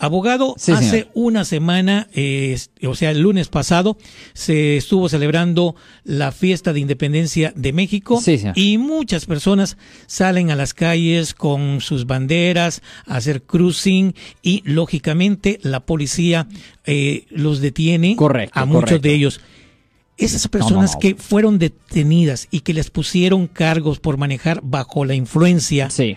Abogado, Sí, hace señor. una semana, eh, o sea, el lunes pasado, se estuvo celebrando la fiesta de independencia de México Sí, y muchas personas salen a las calles con sus banderas a hacer cruising y lógicamente la policía eh, los detiene Correcto, a muchos correcto. de ellos. Esas personas no. que fueron detenidas y que les pusieron cargos por manejar bajo la influencia, Sí.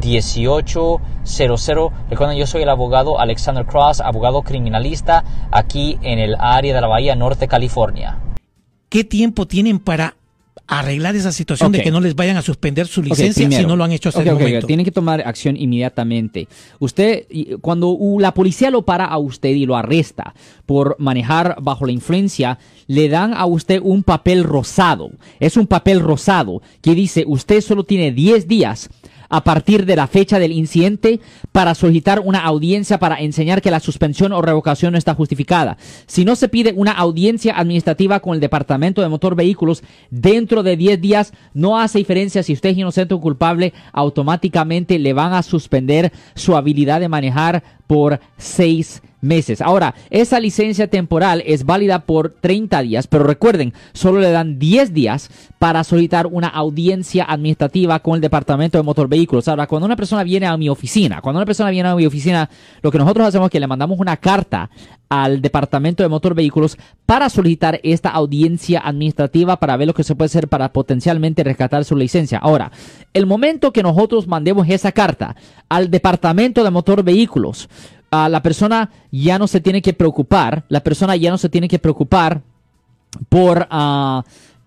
1-800-530-1800. Recuerden, yo soy el abogado Alexander Cross, abogado criminalista aquí en el área de la Bahía Norte, California. ¿qué tiempo tienen para arreglar esa situación de que no les vayan a suspender su licencia si no lo han hecho hasta Ok, el momento? Tienen que tomar acción inmediatamente. Usted, cuando la policía lo para a usted y lo arresta por manejar bajo la influencia, le dan a usted un papel rosado. Es un papel rosado que dice usted solo tiene 10 días a partir de la fecha del incidente para solicitar una audiencia para enseñar que la suspensión o revocación no está justificada. Si no se pide una audiencia administrativa con el Departamento de Motor Vehículos dentro de 10 días, no hace diferencia si usted es inocente o culpable, automáticamente le van a suspender su habilidad de manejar por 6 meses. Ahora, esa licencia temporal es válida por 30 días, pero recuerden, solo le dan 10 días para solicitar una audiencia administrativa con el Departamento de Motor Vehículos. Ahora, cuando una persona viene a mi oficina, cuando una persona viene a mi oficina, lo que nosotros hacemos es que le mandamos una carta al Departamento de Motor Vehículos para solicitar esta audiencia administrativa para ver lo que se puede hacer para potencialmente rescatar su licencia. Ahora, el momento que nosotros mandemos esa carta al Departamento de Motor Vehículos, ah, la persona ya no se tiene que preocupar, la persona ya no se tiene que preocupar por,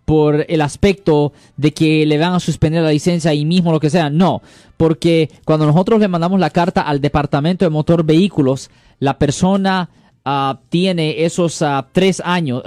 por el aspecto de que le van a suspender la licencia ahí mismo, lo que sea. No, porque cuando nosotros le mandamos la carta al Departamento de Motor Vehículos, la persona ah, tiene esos ah, tres años,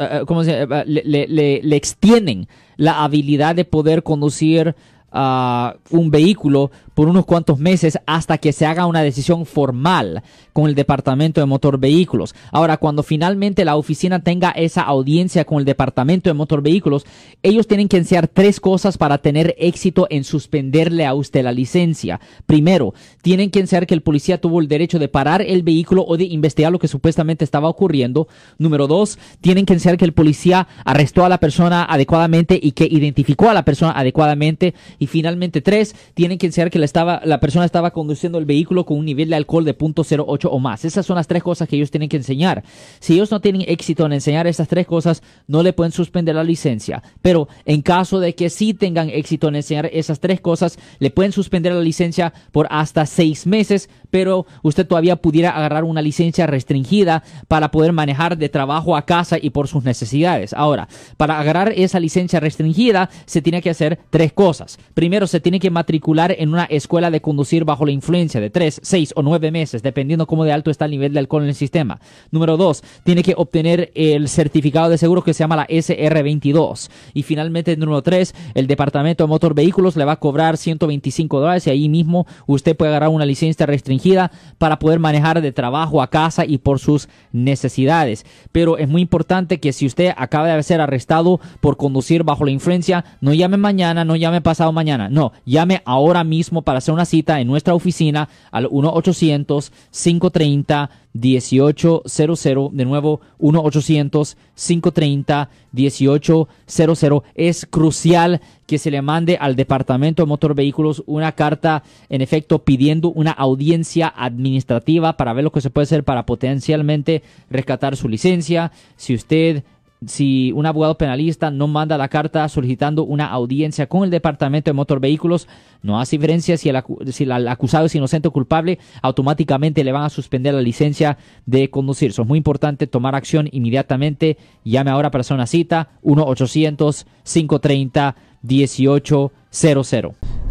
le- le- le extienden la habilidad de poder conducir ah, un vehículo por unos cuantos meses hasta que se haga una decisión formal con el Departamento de Motor Vehículos. Ahora, cuando finalmente la oficina tenga esa audiencia con el Departamento de Motor Vehículos, ellos tienen que enseñar tres cosas para tener éxito en suspenderle a usted la licencia. Primero, tienen que enseñar que el policía tuvo el derecho de parar el vehículo o de investigar lo que supuestamente estaba ocurriendo. Número dos, tienen que enseñar que el policía arrestó a la persona adecuadamente y que identificó a la persona adecuadamente. Finalmente, tres, tienen que enseñar que la, estaba, la persona estaba conduciendo el vehículo con un nivel de alcohol de 0.08 o más. Esas son las tres cosas que ellos tienen que enseñar. Si ellos no tienen éxito en enseñar estas tres cosas, no le pueden suspender la licencia. Pero en caso de que sí tengan éxito en enseñar esas tres cosas, le pueden suspender la licencia por hasta seis meses, pero usted todavía pudiera agarrar una licencia restringida para poder manejar de trabajo a casa y por sus necesidades. Ahora, para agarrar esa licencia restringida, se tiene que hacer tres cosas. Primero, se tiene que matricular en una escuela de conducir bajo la influencia de tres, seis o nueve meses, dependiendo cómo de alto está el nivel de alcohol en el sistema. Número dos, tiene que obtener el certificado de seguro que se llama la SR22. Y finalmente, número tres, el Departamento de Motor Vehículos le va a cobrar 125 dólares y ahí mismo usted puede agarrar una licencia restringida para poder manejar de trabajo a casa y por sus necesidades. Pero es muy importante que si usted acaba de ser arrestado por conducir bajo la influencia, no llame mañana, no llame pasado mañana, no, llame ahora mismo para hacer una cita en nuestra oficina al 1-800-530-1800. De nuevo, 1-800-530-1800. Es crucial que se le mande al Departamento de Motor Vehículos una carta, en efecto, pidiendo una audiencia administrativa para ver lo que se puede hacer para potencialmente rescatar su licencia. Si usted si un abogado penalista no manda la carta solicitando una audiencia con el Departamento de Motor Vehículos, no hace diferencia si el, si el acusado es inocente o culpable, automáticamente le van a suspender la licencia de conducir. Eso es muy importante tomar acción inmediatamente. Llame ahora para hacer una cita 1-800-530-1800.